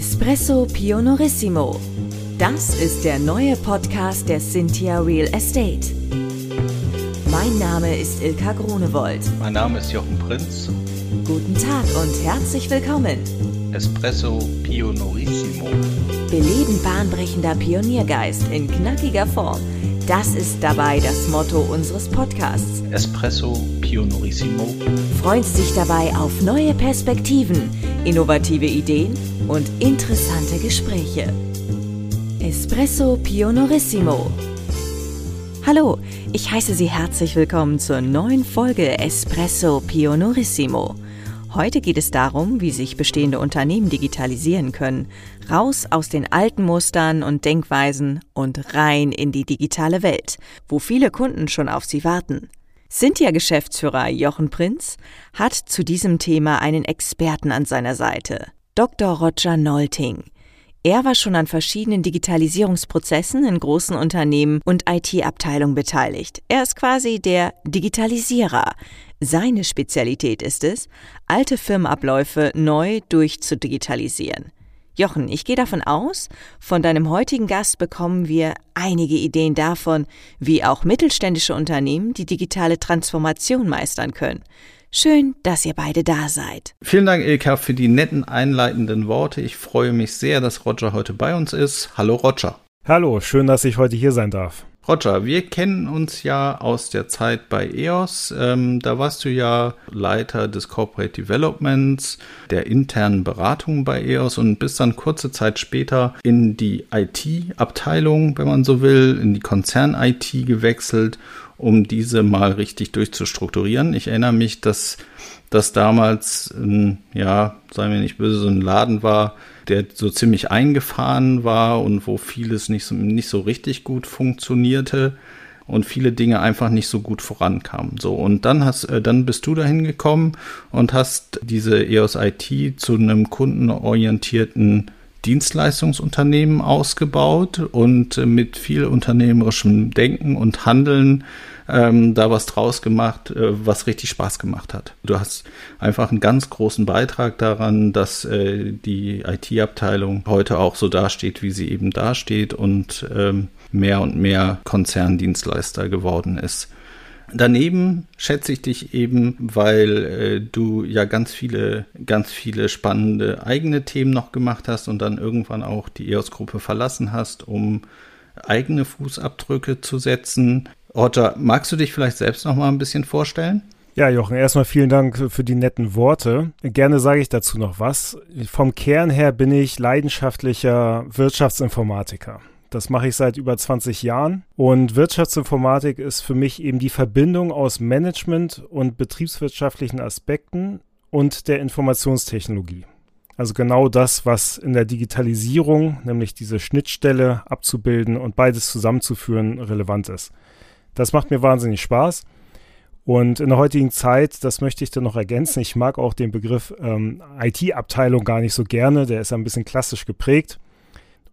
Espresso Pionorissimo. Das ist der neue Podcast der Cynthia Real Estate. Mein Name ist Ilka Grunewold. Mein Name ist Jochen Prinz. Guten Tag und herzlich willkommen. Espresso Pionorissimo. Beleben bahnbrechender Pioniergeist in knackiger Form. Das ist dabei das Motto unseres Podcasts. Espresso Pionorissimo. Freust dich dabei auf neue Perspektiven, innovative Ideen und interessante Gespräche. Espresso Pionorissimo. Hallo, ich heiße Sie herzlich willkommen zur neuen Folge Espresso Pionorissimo. Heute geht es darum, wie sich bestehende Unternehmen digitalisieren können. Raus aus den alten Mustern und Denkweisen und rein in die digitale Welt, wo viele Kunden schon auf sie warten. Cynthia-Geschäftsführer Jochen Prinz hat zu diesem Thema einen Experten an seiner Seite, Dr. Roger Nolting. Er war schon an verschiedenen Digitalisierungsprozessen in großen Unternehmen und IT-Abteilungen beteiligt. Er ist quasi der Digitalisierer. Seine Spezialität ist es, alte Firmenabläufe neu durchzudigitalisieren. Jochen, ich gehe davon aus, von deinem heutigen Gast bekommen wir einige Ideen davon, wie auch mittelständische Unternehmen die digitale Transformation meistern können. Schön, dass ihr beide da seid. Vielen Dank, Ilka, für die netten einleitenden Worte. Ich freue mich sehr, dass Roger heute bei uns ist. Hallo, Roger. Hallo, schön, dass ich heute hier sein darf. Roger, wir kennen uns ja aus der Zeit bei EOS. Ähm, da warst du ja Leiter des Corporate Developments, der internen Beratung bei EOS und bist dann kurze Zeit später in die IT-Abteilung, wenn man so will, in die Konzern-IT gewechselt, um diese mal richtig durchzustrukturieren. Ich erinnere mich, dass das damals, ja, seien wir nicht böse, so ein Laden war, der so ziemlich eingefahren war und wo vieles nicht so, nicht so richtig gut funktionierte und viele Dinge einfach nicht so gut vorankamen. So und dann hast, äh, dann bist du dahin gekommen und hast diese EOS IT zu einem kundenorientierten Dienstleistungsunternehmen ausgebaut und äh, mit viel unternehmerischem Denken und Handeln ähm, da was draus gemacht, äh, was richtig Spaß gemacht hat. Du hast einfach einen ganz großen Beitrag daran, dass äh, die IT-Abteilung heute auch so dasteht, wie sie eben dasteht und ähm, mehr und mehr Konzerndienstleister geworden ist. Daneben schätze ich dich eben, weil äh, du ja ganz viele, ganz viele spannende eigene Themen noch gemacht hast und dann irgendwann auch die EOS-Gruppe verlassen hast, um eigene Fußabdrücke zu setzen. Roger, magst du dich vielleicht selbst noch mal ein bisschen vorstellen? Ja, Jochen, erstmal vielen Dank für die netten Worte. Gerne sage ich dazu noch was. Vom Kern her bin ich leidenschaftlicher Wirtschaftsinformatiker. Das mache ich seit über 20 Jahren. Und Wirtschaftsinformatik ist für mich eben die Verbindung aus Management und betriebswirtschaftlichen Aspekten und der Informationstechnologie. Also genau das, was in der Digitalisierung, nämlich diese Schnittstelle abzubilden und beides zusammenzuführen, relevant ist. Das macht mir wahnsinnig Spaß. Und in der heutigen Zeit, das möchte ich dann noch ergänzen, ich mag auch den Begriff ähm, IT-Abteilung gar nicht so gerne, der ist ein bisschen klassisch geprägt.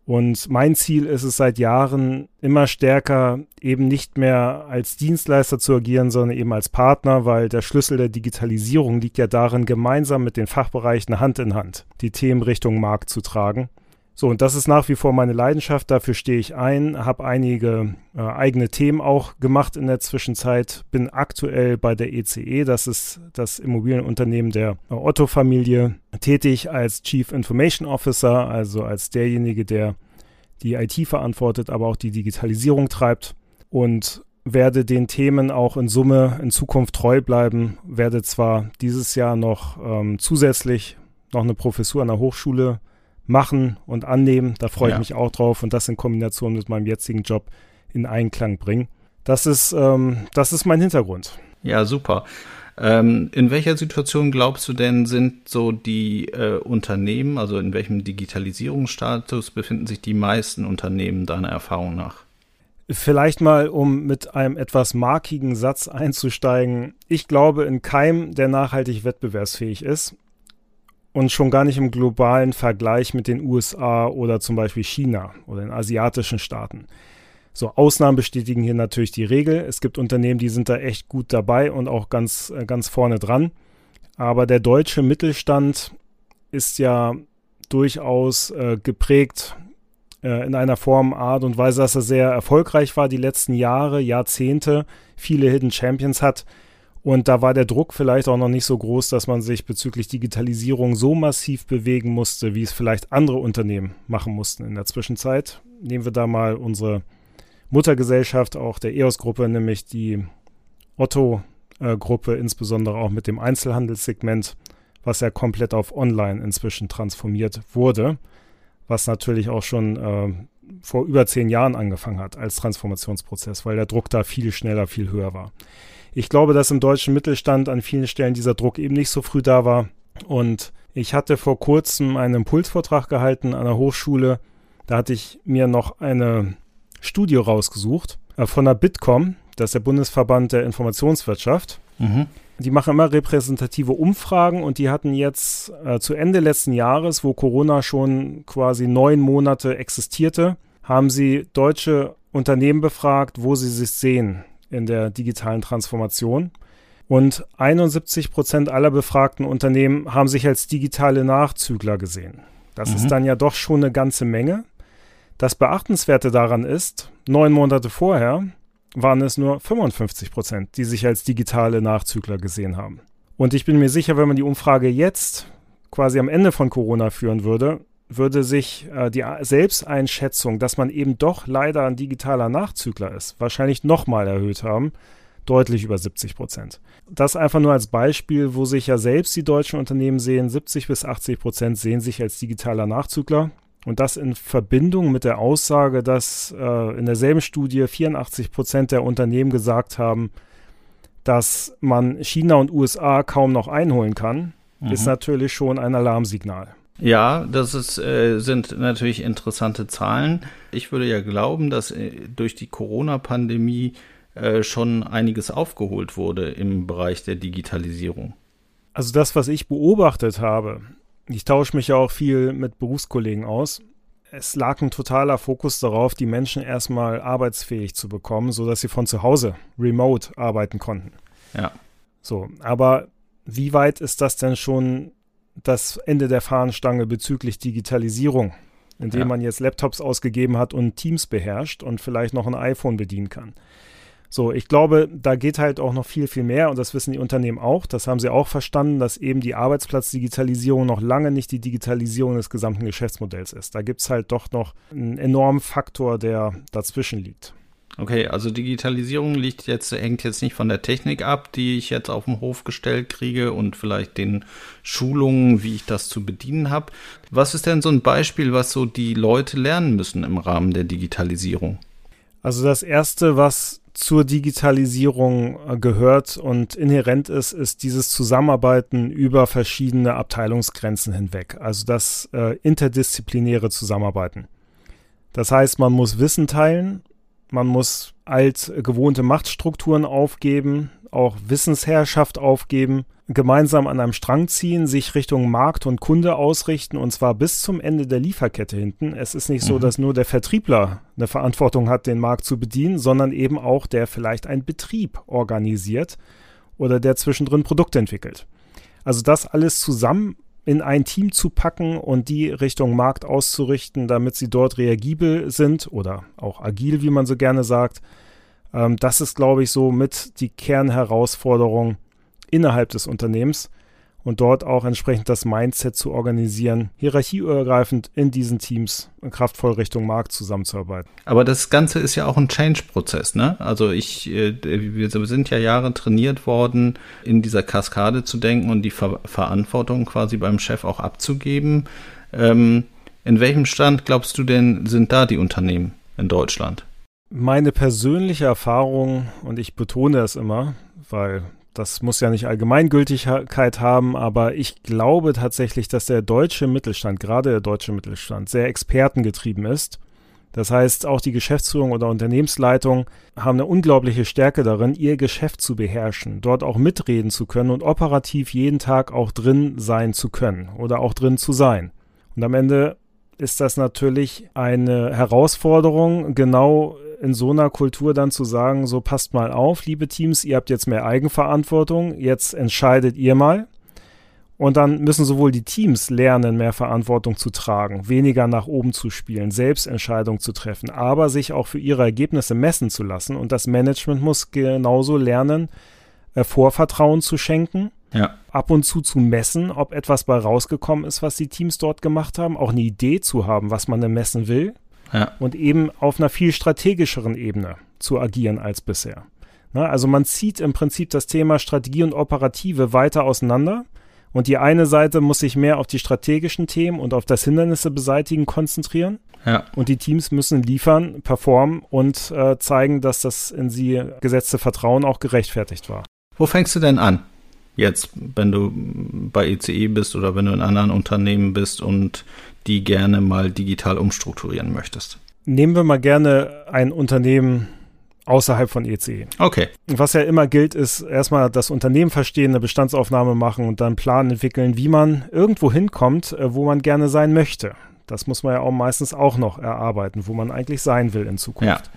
Und mein Ziel ist es seit Jahren immer stärker eben nicht mehr als Dienstleister zu agieren, sondern eben als Partner, weil der Schlüssel der Digitalisierung liegt ja darin, gemeinsam mit den Fachbereichen Hand in Hand die Themen Richtung Markt zu tragen. So, und das ist nach wie vor meine Leidenschaft, dafür stehe ich ein, habe einige äh, eigene Themen auch gemacht in der Zwischenzeit, bin aktuell bei der ECE, e, das ist das Immobilienunternehmen der äh, Otto-Familie, tätig als Chief Information Officer, also als derjenige, der die IT verantwortet, aber auch die Digitalisierung treibt und werde den Themen auch in Summe in Zukunft treu bleiben, werde zwar dieses Jahr noch ähm, zusätzlich noch eine Professur an der Hochschule machen und annehmen. Da freue ja. ich mich auch drauf und das in Kombination mit meinem jetzigen Job in Einklang bringen. Das ist, ähm, das ist mein Hintergrund. Ja, super. Ähm, in welcher Situation glaubst du denn, sind so die äh, Unternehmen, also in welchem Digitalisierungsstatus befinden sich die meisten Unternehmen deiner Erfahrung nach? Vielleicht mal, um mit einem etwas markigen Satz einzusteigen. Ich glaube in keinem, der nachhaltig wettbewerbsfähig ist und schon gar nicht im globalen Vergleich mit den USA oder zum Beispiel China oder den asiatischen Staaten. So, Ausnahmen bestätigen hier natürlich die Regel. Es gibt Unternehmen, die sind da echt gut dabei und auch ganz, äh, ganz vorne dran. Aber der deutsche Mittelstand ist ja durchaus äh, geprägt äh, in einer Form, Art und Weise, dass er sehr erfolgreich war die letzten Jahre, Jahrzehnte, viele Hidden Champions hat. Und da war der Druck vielleicht auch noch nicht so groß, dass man sich bezüglich Digitalisierung so massiv bewegen musste, wie es vielleicht andere Unternehmen machen mussten in der Zwischenzeit. Nehmen wir da mal unsere Muttergesellschaft, auch der EOS-Gruppe, nämlich die Otto-Gruppe, insbesondere auch mit dem Einzelhandelssegment, was ja komplett auf Online inzwischen transformiert wurde was natürlich auch schon äh, vor über zehn Jahren angefangen hat als Transformationsprozess, weil der Druck da viel schneller, viel höher war. Ich glaube, dass im deutschen Mittelstand an vielen Stellen dieser Druck eben nicht so früh da war. Und ich hatte vor kurzem einen Impulsvortrag gehalten an der Hochschule. Da hatte ich mir noch eine Studie rausgesucht äh, von der Bitkom, das ist der Bundesverband der Informationswirtschaft. Mhm. Die machen immer repräsentative Umfragen und die hatten jetzt äh, zu Ende letzten Jahres, wo Corona schon quasi neun Monate existierte, haben sie deutsche Unternehmen befragt, wo sie sich sehen in der digitalen Transformation. Und 71 Prozent aller befragten Unternehmen haben sich als digitale Nachzügler gesehen. Das mhm. ist dann ja doch schon eine ganze Menge. Das Beachtenswerte daran ist, neun Monate vorher waren es nur 55 Prozent, die sich als digitale Nachzügler gesehen haben. Und ich bin mir sicher, wenn man die Umfrage jetzt quasi am Ende von Corona führen würde, würde sich äh, die Selbsteinschätzung, dass man eben doch leider ein digitaler Nachzügler ist, wahrscheinlich nochmal erhöht haben, deutlich über 70 Prozent. Das einfach nur als Beispiel, wo sich ja selbst die deutschen Unternehmen sehen, 70 bis 80 Prozent sehen sich als digitaler Nachzügler. Und das in Verbindung mit der Aussage, dass äh, in derselben Studie 84 Prozent der Unternehmen gesagt haben, dass man China und USA kaum noch einholen kann, mhm. ist natürlich schon ein Alarmsignal. Ja, das ist, äh, sind natürlich interessante Zahlen. Ich würde ja glauben, dass äh, durch die Corona-Pandemie äh, schon einiges aufgeholt wurde im Bereich der Digitalisierung. Also das, was ich beobachtet habe, ich tausche mich ja auch viel mit Berufskollegen aus. Es lag ein totaler Fokus darauf, die Menschen erstmal arbeitsfähig zu bekommen, sodass sie von zu Hause remote arbeiten konnten. Ja. So, aber wie weit ist das denn schon das Ende der Fahnenstange bezüglich Digitalisierung, indem ja. man jetzt Laptops ausgegeben hat und Teams beherrscht und vielleicht noch ein iPhone bedienen kann? So, ich glaube, da geht halt auch noch viel, viel mehr und das wissen die Unternehmen auch. Das haben sie auch verstanden, dass eben die Arbeitsplatzdigitalisierung noch lange nicht die Digitalisierung des gesamten Geschäftsmodells ist. Da gibt es halt doch noch einen enormen Faktor, der dazwischen liegt. Okay, also Digitalisierung liegt jetzt, hängt jetzt nicht von der Technik ab, die ich jetzt auf dem Hof gestellt kriege und vielleicht den Schulungen, wie ich das zu bedienen habe. Was ist denn so ein Beispiel, was so die Leute lernen müssen im Rahmen der Digitalisierung? Also das erste, was zur Digitalisierung äh, gehört und inhärent ist, ist dieses Zusammenarbeiten über verschiedene Abteilungsgrenzen hinweg. Also das äh, interdisziplinäre Zusammenarbeiten. Das heißt, man muss Wissen teilen, man muss alt gewohnte Machtstrukturen aufgeben, auch Wissensherrschaft aufgeben, gemeinsam an einem Strang ziehen, sich Richtung Markt und Kunde ausrichten und zwar bis zum Ende der Lieferkette hinten. Es ist nicht mhm. so, dass nur der Vertriebler eine Verantwortung hat, den Markt zu bedienen, sondern eben auch der vielleicht einen Betrieb organisiert oder der zwischendrin Produkte entwickelt. Also das alles zusammen in ein Team zu packen und die Richtung Markt auszurichten, damit sie dort reagibel sind oder auch agil, wie man so gerne sagt, ähm, das ist, glaube ich, so mit die Kernherausforderung innerhalb des Unternehmens und dort auch entsprechend das Mindset zu organisieren, hierarchieübergreifend in diesen Teams kraftvoll Richtung Markt zusammenzuarbeiten. Aber das Ganze ist ja auch ein Change-Prozess, ne? Also ich, äh, wir sind ja Jahre trainiert worden, in dieser Kaskade zu denken und die Ver Verantwortung quasi beim Chef auch abzugeben. Ähm, in welchem Stand glaubst du denn, sind da die Unternehmen in Deutschland? Meine persönliche Erfahrung, und ich betone es immer, weil das muss ja nicht Allgemeingültigkeit haben, aber ich glaube tatsächlich, dass der deutsche Mittelstand, gerade der deutsche Mittelstand, sehr expertengetrieben ist. Das heißt, auch die Geschäftsführung oder Unternehmensleitung haben eine unglaubliche Stärke darin, ihr Geschäft zu beherrschen, dort auch mitreden zu können und operativ jeden Tag auch drin sein zu können oder auch drin zu sein. Und am Ende ist das natürlich eine Herausforderung, genau in so einer Kultur dann zu sagen, so passt mal auf, liebe Teams, ihr habt jetzt mehr Eigenverantwortung, jetzt entscheidet ihr mal. Und dann müssen sowohl die Teams lernen, mehr Verantwortung zu tragen, weniger nach oben zu spielen, selbst Entscheidungen zu treffen, aber sich auch für ihre Ergebnisse messen zu lassen. Und das Management muss genauso lernen, äh, Vorvertrauen zu schenken, ja. ab und zu zu messen, ob etwas bei rausgekommen ist, was die Teams dort gemacht haben, auch eine Idee zu haben, was man denn messen will. Ja. Und eben auf einer viel strategischeren Ebene zu agieren als bisher. Na, also man zieht im Prinzip das Thema Strategie und Operative weiter auseinander und die eine Seite muss sich mehr auf die strategischen Themen und auf das Hindernisse beseitigen konzentrieren. Ja. Und die Teams müssen liefern, performen und äh, zeigen, dass das in sie gesetzte Vertrauen auch gerechtfertigt war. Wo fängst du denn an? Jetzt, wenn du bei ECE bist oder wenn du in anderen Unternehmen bist und die gerne mal digital umstrukturieren möchtest. Nehmen wir mal gerne ein Unternehmen außerhalb von ECE. Okay. Was ja immer gilt, ist erstmal das Unternehmen verstehen, eine Bestandsaufnahme machen und dann einen Plan entwickeln, wie man irgendwo hinkommt, äh, wo man gerne sein möchte. Das muss man ja auch meistens auch noch erarbeiten, wo man eigentlich sein will in Zukunft. Ja.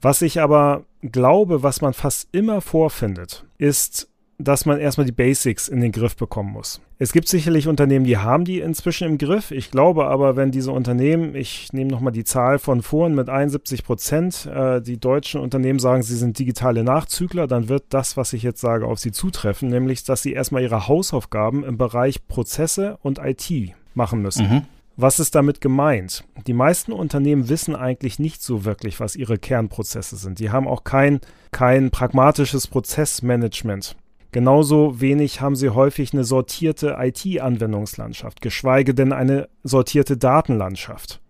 Was ich aber glaube, was man fast immer vorfindet, ist dass man erstmal die Basics in den Griff bekommen muss. Es gibt sicherlich Unternehmen, die haben die inzwischen im Griff. Ich glaube aber, wenn diese Unternehmen, ich nehme nochmal die Zahl von vorhin mit 71 Prozent, äh, die deutschen Unternehmen sagen, sie sind digitale Nachzügler, dann wird das, was ich jetzt sage, auf sie zutreffen, nämlich, dass sie erstmal ihre Hausaufgaben im Bereich Prozesse und IT machen müssen. Mhm. Was ist damit gemeint? Die meisten Unternehmen wissen eigentlich nicht so wirklich, was ihre Kernprozesse sind. Die haben auch kein, kein pragmatisches Prozessmanagement. Genauso wenig haben sie häufig eine sortierte IT-Anwendungslandschaft, geschweige denn eine sortierte Datenlandschaft.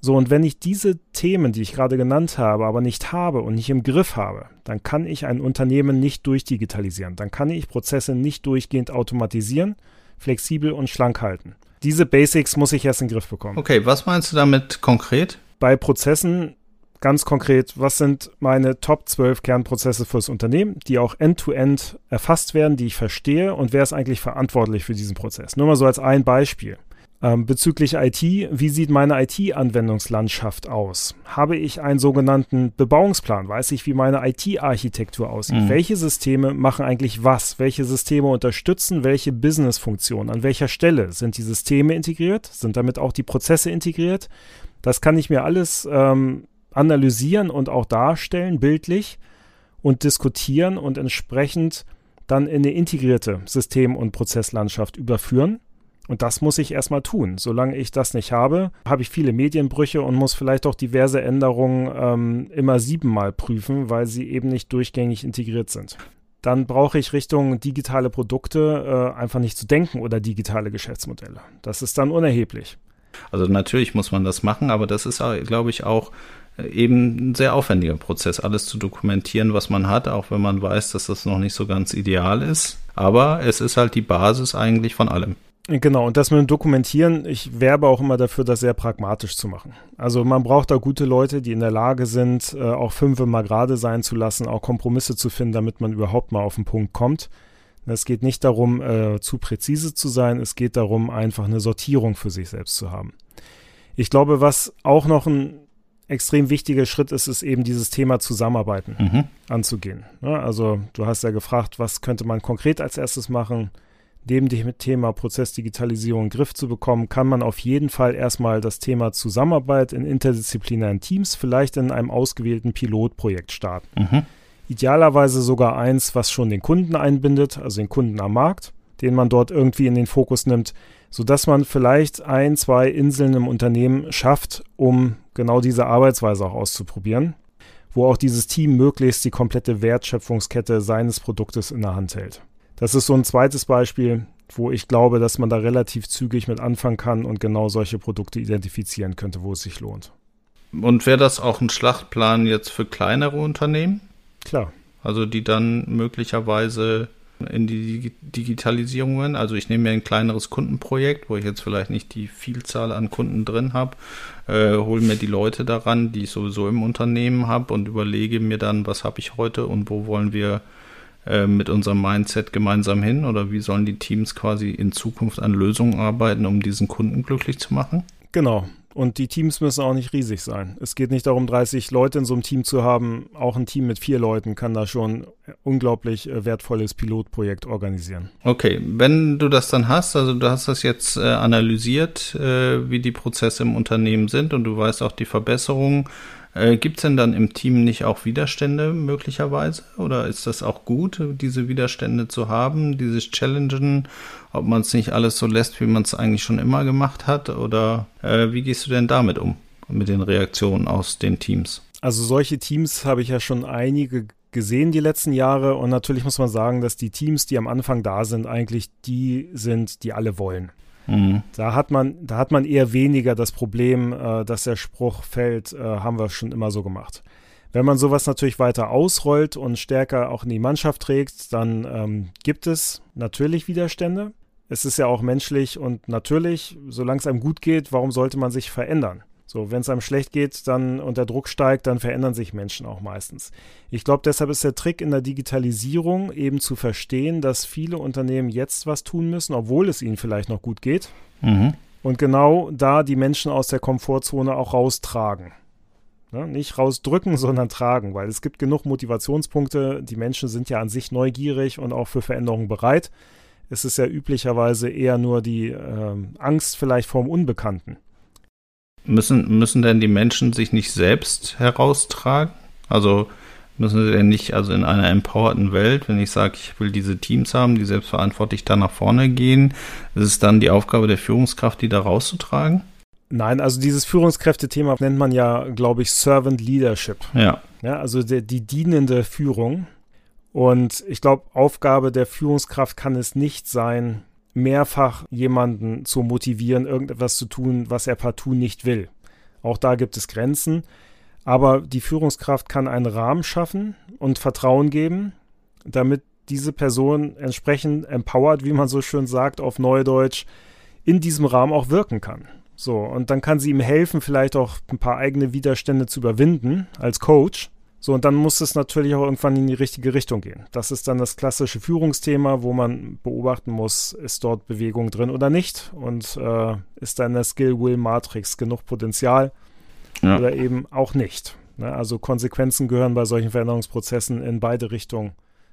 So, und wenn ich diese Themen, die ich gerade genannt habe, aber nicht habe und nicht im Griff habe, dann kann ich ein Unternehmen nicht durchdigitalisieren. Dann kann ich Prozesse nicht durchgehend automatisieren, flexibel und schlank halten. Diese Basics muss ich erst in den Griff bekommen. Okay, was meinst du damit konkret? Bei Prozessen ganz konkret, was sind meine Top 12 Kernprozesse fürs Unternehmen, die auch end-to-end -end erfasst werden, die ich verstehe und wer ist eigentlich verantwortlich für diesen Prozess? Nur mal so als ein Beispiel. Ähm, bezüglich IT, wie sieht meine IT-Anwendungslandschaft aus? Habe ich einen sogenannten Bebauungsplan? Weiß ich, wie meine IT-Architektur aussieht? Mhm. Welche Systeme machen eigentlich was? Welche Systeme unterstützen welche Business-Funktionen? An welcher Stelle sind die Systeme integriert? Sind damit auch die Prozesse integriert? Das kann ich mir alles ähm, analysieren und auch darstellen, bildlich und diskutieren und entsprechend dann in eine integrierte System- und Prozesslandschaft überführen. Und das muss ich erstmal tun. Solange ich das nicht habe, habe ich viele Medienbrüche und muss vielleicht auch diverse Änderungen ähm, immer siebenmal prüfen, weil sie eben nicht durchgängig integriert sind. Dann brauche ich Richtung digitale Produkte äh, einfach nicht zu denken oder digitale Geschäftsmodelle. Das ist dann unerheblich. Also natürlich muss man das machen, aber das ist, glaube ich, auch eben ein sehr aufwendiger Prozess, alles zu dokumentieren, was man hat, auch wenn man weiß, dass das noch nicht so ganz ideal ist. Aber es ist halt die Basis eigentlich von allem. Genau, und das mit dem Dokumentieren, ich werbe auch immer dafür, das sehr pragmatisch zu machen. Also man braucht da gute Leute, die in der Lage sind, äh, auch fünf mal gerade sein zu lassen, auch Kompromisse zu finden, damit man überhaupt mal auf den Punkt kommt. Es geht nicht darum, äh, zu präzise zu sein, es geht darum, einfach eine Sortierung für sich selbst zu haben. Ich glaube, was auch noch ein extrem wichtiger Schritt ist es eben, dieses Thema Zusammenarbeiten mhm. anzugehen. Ja, also du hast ja gefragt, was könnte man konkret als erstes machen? Neben dem Thema Prozessdigitalisierung in den Griff zu bekommen, kann man auf jeden Fall erstmal das Thema Zusammenarbeit in interdisziplinären Teams vielleicht in einem ausgewählten Pilotprojekt starten. Mhm. Idealerweise sogar eins, was schon den Kunden einbindet, also den Kunden am Markt, den man dort irgendwie in den Fokus nimmt, sodass man vielleicht ein, zwei Inseln im Unternehmen schafft, um genau diese Arbeitsweise auch auszuprobieren, wo auch dieses Team möglichst die komplette Wertschöpfungskette seines Produktes in der Hand hält. Das ist so ein zweites Beispiel, wo ich glaube, dass man da relativ zügig mit anfangen kann und genau solche Produkte identifizieren könnte, wo es sich lohnt. Und wäre das auch ein Schlachtplan jetzt für kleinere Unternehmen? Klar. Also die dann möglicherweise in die Digitalisierungen. Also ich nehme mir ein kleineres Kundenprojekt, wo ich jetzt vielleicht nicht die Vielzahl an Kunden drin habe, äh, hole mir die Leute daran, die ich sowieso im Unternehmen habe und überlege mir dann, was habe ich heute und wo wollen wir äh, mit unserem Mindset gemeinsam hin oder wie sollen die Teams quasi in Zukunft an Lösungen arbeiten, um diesen Kunden glücklich zu machen? Genau. Und die Teams müssen auch nicht riesig sein. Es geht nicht darum, 30 Leute in so einem Team zu haben. Auch ein Team mit vier Leuten kann da schon unglaublich äh, wertvolles Pilotprojekt organisieren. Okay, wenn du das dann hast, also du hast das jetzt äh, analysiert, äh, wie die Prozesse im Unternehmen sind und du weißt auch die Verbesserungen. Äh, Gibt es denn dann im Team nicht auch Widerstände möglicherweise? Oder ist das auch gut, diese Widerstände zu haben, dieses Challengen, ob man es nicht alles so lässt, wie man es eigentlich schon immer gemacht hat? Oder äh, wie gehst du denn damit um, mit den Reaktionen aus den Teams? Also solche Teams habe ich ja schon einige gesehen die letzten Jahre und natürlich muss man sagen, dass die Teams, die am Anfang da sind, eigentlich die sind, die alle wollen. Mhm. Da hat man, da hat man eher weniger das Problem, äh, dass der Spruch fällt, äh, haben wir schon immer so gemacht. Wenn man sowas natürlich weiter ausrollt und stärker auch in die Mannschaft trägt, dann ähm, gibt es natürlich Widerstände. Es ist ja auch menschlich und natürlich, solange es einem gut geht, warum sollte man sich verändern? So, wenn es einem schlecht geht dann und der Druck steigt, dann verändern sich Menschen auch meistens. Ich glaube, deshalb ist der Trick in der Digitalisierung eben zu verstehen, dass viele Unternehmen jetzt was tun müssen, obwohl es ihnen vielleicht noch gut geht. Mhm. Und genau da die Menschen aus der Komfortzone auch raustragen. Ne? Nicht rausdrücken, sondern tragen, weil es gibt genug Motivationspunkte. Die Menschen sind ja an sich neugierig und auch für Veränderungen bereit. Es ist ja üblicherweise eher nur die äh, Angst vielleicht vorm Unbekannten. Müssen, müssen denn die Menschen sich nicht selbst heraustragen? Also müssen sie denn nicht, also in einer empowerten Welt, wenn ich sage, ich will diese Teams haben, die selbstverantwortlich da nach vorne gehen, ist es dann die Aufgabe der Führungskraft, die da rauszutragen? Nein, also dieses Führungskräfte-Thema nennt man ja, glaube ich, Servant Leadership. Ja. Ja, also die, die dienende Führung. Und ich glaube, Aufgabe der Führungskraft kann es nicht sein, mehrfach jemanden zu motivieren, irgendetwas zu tun, was er partout nicht will. Auch da gibt es Grenzen. Aber die Führungskraft kann einen Rahmen schaffen und Vertrauen geben, damit diese Person entsprechend empowered, wie man so schön sagt, auf Neudeutsch, in diesem Rahmen auch wirken kann. So, und dann kann sie ihm helfen, vielleicht auch ein paar eigene Widerstände zu überwinden als Coach so, und dann muss es natürlich auch irgendwann in die richtige Richtung gehen. Das ist dann das klassische Führungsthema, wo man beobachten muss, ist dort Bewegung drin oder nicht und äh, ist da in der Skill-Will-Matrix genug Potenzial ja. oder eben auch nicht. Ne? Also Konsequenzen gehören bei solchen Veränderungsprozessen in beide Richtungen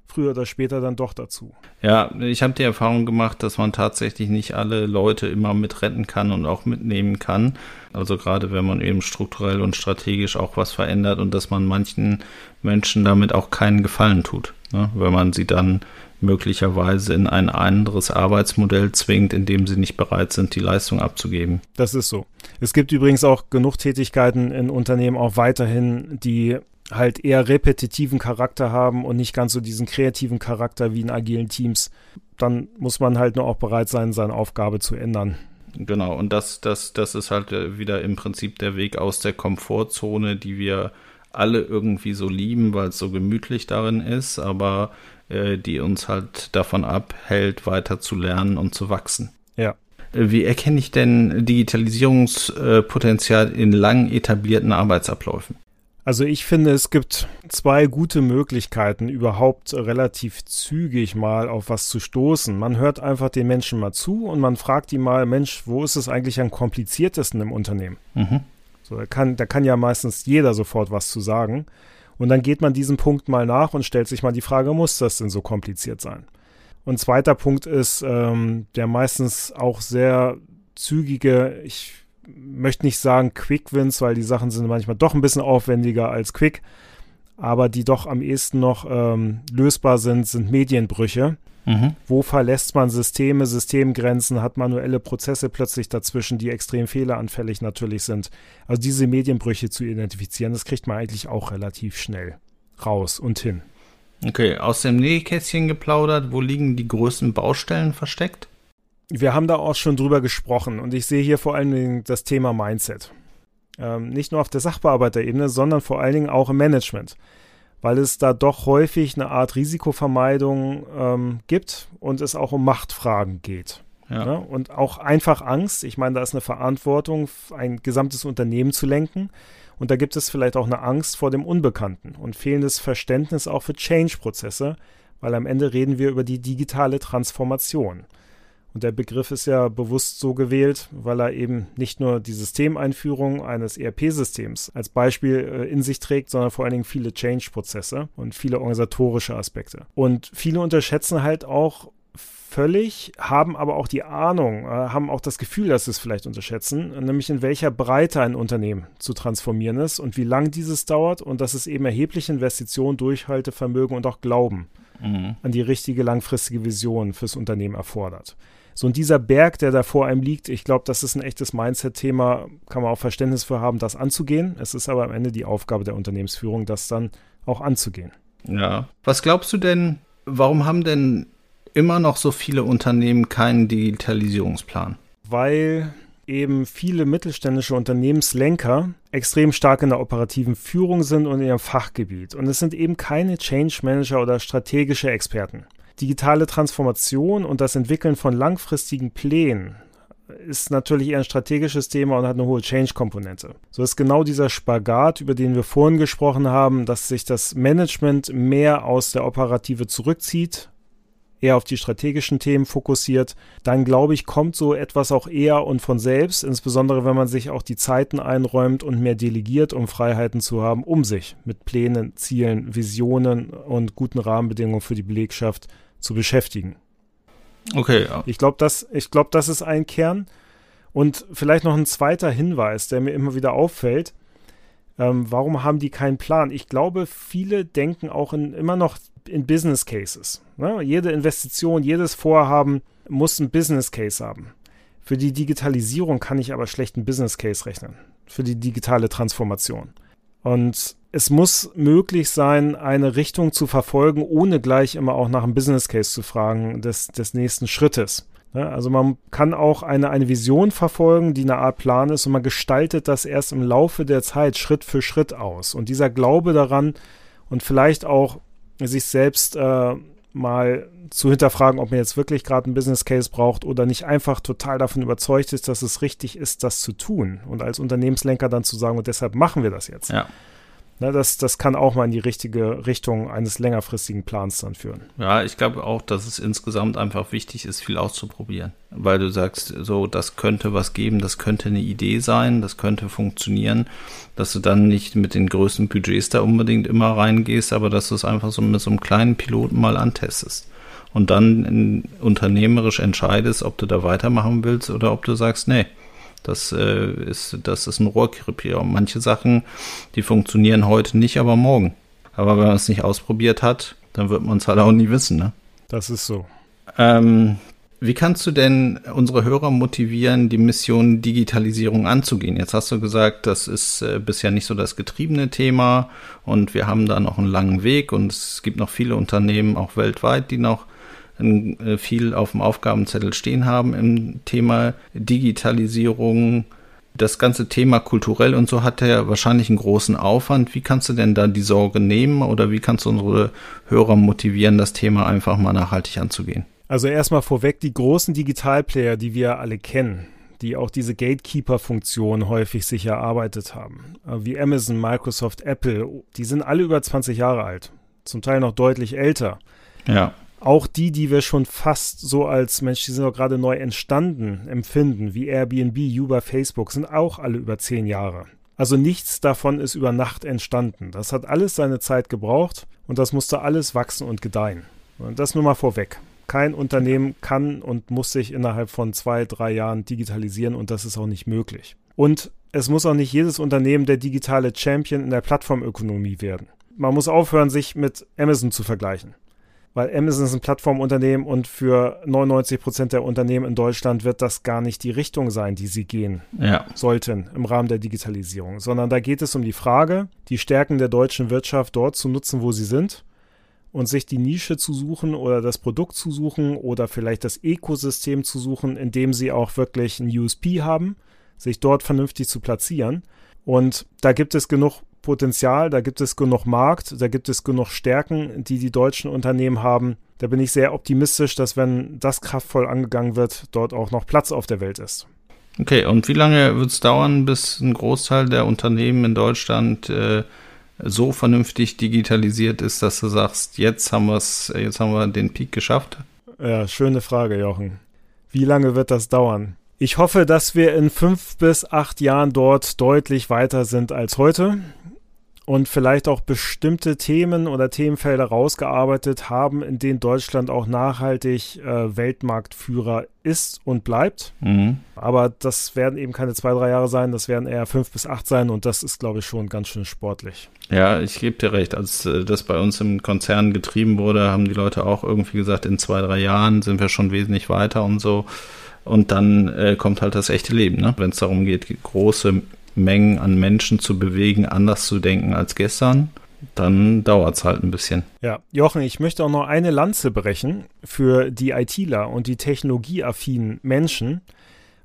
früher oder später dann doch dazu. Ja, ich habe die Erfahrung gemacht, dass man tatsächlich nicht alle Leute immer mit retten kann und auch mitnehmen kann. Also gerade wenn man eben strukturell und strategisch auch was verändert und dass man manchen Menschen damit auch keinen Gefallen tut. Ne? Wenn man sie dann möglicherweise in ein anderes Arbeitsmodell zwingt, in dem sie nicht bereit sind, die Leistung abzugeben. Das ist so. Es gibt übrigens auch genug Tätigkeiten in Unternehmen auch weiterhin, die halt eher repetitiven Charakter haben und nicht ganz so diesen kreativen Charakter wie in agilen Teams, dann muss man halt nur auch bereit sein, seine Aufgabe zu ändern. Genau, und das, das, das ist halt äh, wieder im Prinzip der Weg aus der Komfortzone, die wir alle irgendwie so lieben, weil es so gemütlich darin ist, aber äh, die uns halt davon abhält, weiter zu lernen und zu wachsen. Ja. Äh, wie erkenne ich denn Digitalisierungspotenzial in lang etablierten Arbeitsabläufen? Also ich finde, es gibt zwei gute Möglichkeiten, überhaupt relativ zügig mal auf was zu stoßen. Man hört einfach den Menschen mal zu und man fragt ihn mal, Mensch, wo ist es eigentlich am kompliziertesten im Unternehmen? Mhm. So, da kann, da kann ja meistens jeder sofort was zu sagen. Und dann geht man diesem Punkt mal nach und stellt sich mal die Frage, muss das denn so kompliziert sein? Und zweiter Punkt ist, ähm, der meistens auch sehr zügige, ich möchte nicht sagen Quick Wins, weil die Sachen sind manchmal doch ein bisschen aufwendiger als Quick, aber die doch am ehesten noch ähm, lösbar sind, sind Medienbrüche. Mhm. Wo verlässt man Systeme, Systemgrenzen, hat manuelle Prozesse plötzlich dazwischen, die extrem fehleranfällig natürlich sind. Also diese Medienbrüche zu identifizieren, das kriegt man eigentlich auch relativ schnell raus und hin. Okay, aus dem Nähkästchen geplaudert, wo liegen die größten Baustellen versteckt? Wir haben da auch schon drüber gesprochen und ich sehe hier vor allen Dingen das Thema Mindset. Ähm, nicht nur auf der Sachbearbeiterebene, sondern vor allen Dingen auch im Management, weil es da doch häufig eine Art Risikovermeidung ähm, gibt und es auch um Machtfragen geht. Ja. Ne? Und auch einfach Angst. Ich meine, da ist eine Verantwortung, ein gesamtes Unternehmen zu lenken. Und da gibt es vielleicht auch eine Angst vor dem Unbekannten und fehlendes Verständnis auch für Change-Prozesse, weil am Ende reden wir über die digitale Transformation. Und der Begriff ist ja bewusst so gewählt, weil er eben nicht nur die Systemeinführung eines ERP-Systems als Beispiel äh, in sich trägt, sondern vor allen Dingen viele Change-Prozesse und viele organisatorische Aspekte. Und viele unterschätzen halt auch völlig, haben aber auch die Ahnung, äh, haben auch das Gefühl, dass sie es vielleicht unterschätzen, nämlich in welcher Breite ein Unternehmen zu transformieren ist und wie lang dieses dauert und dass es eben erhebliche Investitionen, Durchhaltevermögen und auch Glauben mhm. an die richtige langfristige Vision fürs Unternehmen erfordert. So, und dieser Berg, der da vor einem liegt, ich glaube, das ist ein echtes Mindset-Thema, kann man auch Verständnis für haben, das anzugehen. Es ist aber am Ende die Aufgabe der Unternehmensführung, das dann auch anzugehen. Ja. Was glaubst du denn, warum haben denn immer noch so viele Unternehmen keinen Digitalisierungsplan? Weil eben viele mittelständische Unternehmenslenker extrem stark in der operativen Führung sind und in ihrem Fachgebiet. Und es sind eben keine Change Manager oder strategische Experten. Digitale Transformation und das Entwickeln von langfristigen Plänen ist natürlich eher ein strategisches Thema und hat eine hohe Change-Komponente. So ist genau dieser Spagat, über den wir vorhin gesprochen haben, dass sich das Management mehr aus der Operative zurückzieht eher auf die strategischen Themen fokussiert, dann glaube ich, kommt so etwas auch eher und von selbst, insbesondere wenn man sich auch die Zeiten einräumt und mehr delegiert, um Freiheiten zu haben, um sich mit Plänen, Zielen, Visionen und guten Rahmenbedingungen für die Belegschaft zu beschäftigen. Okay. Ja. Ich glaube, das, glaub, das ist ein Kern. Und vielleicht noch ein zweiter Hinweis, der mir immer wieder auffällt. Ähm, warum haben die keinen Plan? Ich glaube, viele denken auch in, immer noch in Business Cases. Ne? Jede Investition, jedes Vorhaben muss ein Business Case haben. Für die Digitalisierung kann ich aber schlecht einen Business Case rechnen. Für die digitale Transformation. Und es muss möglich sein, eine Richtung zu verfolgen, ohne gleich immer auch nach einem Business Case zu fragen des, des nächsten Schrittes. Ne? Also man kann auch eine, eine Vision verfolgen, die eine Art Plan ist und man gestaltet das erst im Laufe der Zeit Schritt für Schritt aus. Und dieser Glaube daran und vielleicht auch sich selbst äh, mal zu hinterfragen, ob man jetzt wirklich gerade einen Business Case braucht oder nicht einfach total davon überzeugt ist, dass es richtig ist, das zu tun. Und als Unternehmenslenker dann zu sagen, und deshalb machen wir das jetzt. Ja. Ne, das, das kann auch mal in die richtige Richtung eines längerfristigen Plans dann führen. Ja, ich glaube auch, dass es insgesamt einfach wichtig ist, viel auszuprobieren. Weil du sagst, so, das könnte was geben, das könnte eine Idee sein, das könnte funktionieren, dass du dann nicht mit den größten Budgets da unbedingt immer reingehst, aber dass du es einfach so mit so einem kleinen Piloten mal antestest. Und dann unternehmerisch entscheidest, ob du da weitermachen willst oder ob du sagst, nee, das, äh, ist, das ist ein Rohrkrepierer. Manche Sachen, die funktionieren heute nicht, aber morgen. Aber wenn man es nicht ausprobiert hat, dann wird man es halt auch nie wissen. Ne? Das ist so. Ähm, wie kannst du denn unsere Hörer motivieren, die Mission Digitalisierung anzugehen? Jetzt hast du gesagt, das ist äh, bisher nicht so das getriebene Thema und wir haben da noch einen langen Weg und es gibt noch viele Unternehmen, auch weltweit, die noch viel auf dem Aufgabenzettel stehen haben im Thema Digitalisierung. Das ganze Thema kulturell und so hat ja wahrscheinlich einen großen Aufwand. Wie kannst du denn da die Sorge nehmen oder wie kannst du unsere Hörer motivieren, das Thema einfach mal nachhaltig anzugehen? Also erstmal vorweg die großen Digitalplayer, die wir alle kennen, die auch diese Gatekeeper-Funktion häufig sich erarbeitet haben, äh, wie Amazon, Microsoft, Apple, die sind alle über 20 Jahre alt, zum Teil noch deutlich älter. Ja auch die, die wir schon fast so als Mensch, die sind doch gerade neu entstanden, empfinden, wie Airbnb, Uber, Facebook, sind auch alle über zehn Jahre. Also nichts davon ist über Nacht entstanden. Das hat alles seine Zeit gebraucht und das musste alles wachsen und gedeihen. Und das nur mal vorweg. Kein Unternehmen kann und muss sich innerhalb von zwei, drei Jahren digitalisieren und das ist auch nicht möglich. Und es muss auch nicht jedes Unternehmen der digitale Champion in der Plattformökonomie werden. Man muss aufhören, sich mit Amazon zu vergleichen weil Amazon ist ein Plattformunternehmen und für 99 Prozent der Unternehmen in Deutschland wird das gar nicht die Richtung sein, die sie gehen ja. sollten im Rahmen der Digitalisierung, sondern da geht es um die Frage, die Stärken der deutschen Wirtschaft dort zu nutzen, wo sie sind und sich die Nische zu suchen oder das Produkt zu suchen oder vielleicht das Ökosystem zu suchen, in dem sie auch wirklich ein USP haben, sich dort vernünftig zu platzieren. Und da gibt es genug Potenzial, da gibt es genug Markt, da gibt es genug Stärken, die die deutschen Unternehmen haben. Da bin ich sehr optimistisch, dass wenn das kraftvoll angegangen wird, dort auch noch Platz auf der Welt ist. Okay, und wie lange wird es dauern, bis ein Großteil der Unternehmen in Deutschland äh, so vernünftig digitalisiert ist, dass du sagst, jetzt haben wir jetzt haben wir den Peak geschafft? Ja, schöne Frage, Jochen. Wie lange wird das dauern? Ich hoffe, dass wir in fünf bis acht Jahren dort deutlich weiter sind als heute und vielleicht auch bestimmte Themen oder Themenfelder rausgearbeitet haben, in denen Deutschland auch nachhaltig äh, Weltmarktführer ist und bleibt. Mhm. Aber das werden eben keine zwei, drei Jahre sein, das werden eher fünf bis acht sein und das ist, glaube ich, schon ganz schön sportlich. Ja, ich gebe dir recht. Als äh, das bei uns im Konzern getrieben wurde, haben die Leute auch irgendwie gesagt, in zwei, drei Jahren sind wir schon wesentlich weiter und so. Und dann äh, kommt halt das echte Leben, ne? wenn es darum geht, große Mengen an Menschen zu bewegen, anders zu denken als gestern, dann dauert es halt ein bisschen. Ja, Jochen, ich möchte auch noch eine Lanze brechen für die ITler und die technologieaffinen Menschen,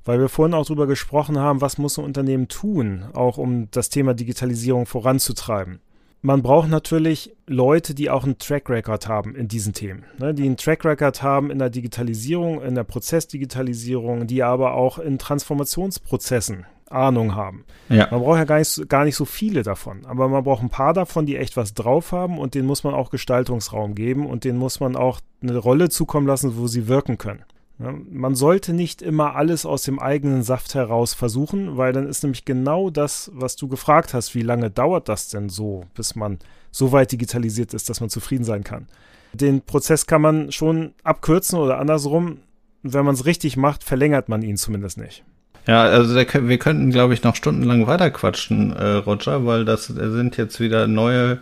weil wir vorhin auch darüber gesprochen haben, was muss ein Unternehmen tun, auch um das Thema Digitalisierung voranzutreiben. Man braucht natürlich Leute, die auch einen Track Record haben in diesen Themen, ne, die einen Track Record haben in der Digitalisierung, in der Prozessdigitalisierung, die aber auch in Transformationsprozessen Ahnung haben. Ja. Man braucht ja gar nicht, gar nicht so viele davon, aber man braucht ein paar davon, die echt was drauf haben und denen muss man auch Gestaltungsraum geben und denen muss man auch eine Rolle zukommen lassen, wo sie wirken können. Man sollte nicht immer alles aus dem eigenen Saft heraus versuchen, weil dann ist nämlich genau das, was du gefragt hast, wie lange dauert das denn so, bis man so weit digitalisiert ist, dass man zufrieden sein kann. Den Prozess kann man schon abkürzen oder andersrum, wenn man es richtig macht, verlängert man ihn zumindest nicht. Ja, also der, wir könnten, glaube ich, noch stundenlang weiterquatschen, äh, Roger, weil das sind jetzt wieder neue,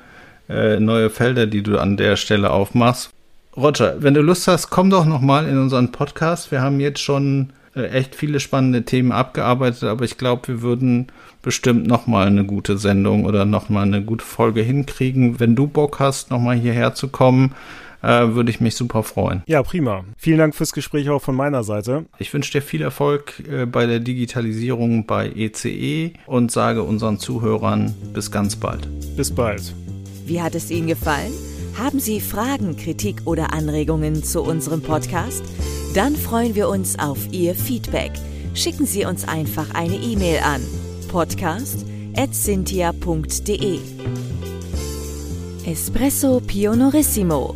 äh, neue Felder, die du an der Stelle aufmachst. Roger, wenn du Lust hast, komm doch noch mal in unseren Podcast. Wir haben jetzt schon äh, echt viele spannende Themen abgearbeitet, aber ich glaube, wir würden bestimmt noch mal eine gute Sendung oder noch mal eine gute Folge hinkriegen. Wenn du Bock hast, noch mal hierher zu kommen, äh, würde ich mich super freuen. Ja, prima. Vielen Dank fürs Gespräch auch von meiner Seite. Ich wünsche dir viel Erfolg äh, bei der Digitalisierung bei ECE e und sage unseren Zuhörern bis ganz bald. Bis bald. Wie hat es Ihnen gefallen? Haben Sie Fragen, Kritik oder Anregungen zu unserem Podcast? Dann freuen wir uns auf Ihr Feedback. Schicken Sie uns einfach eine E-Mail an podcast@cynthia.de. Espresso Pionorissimo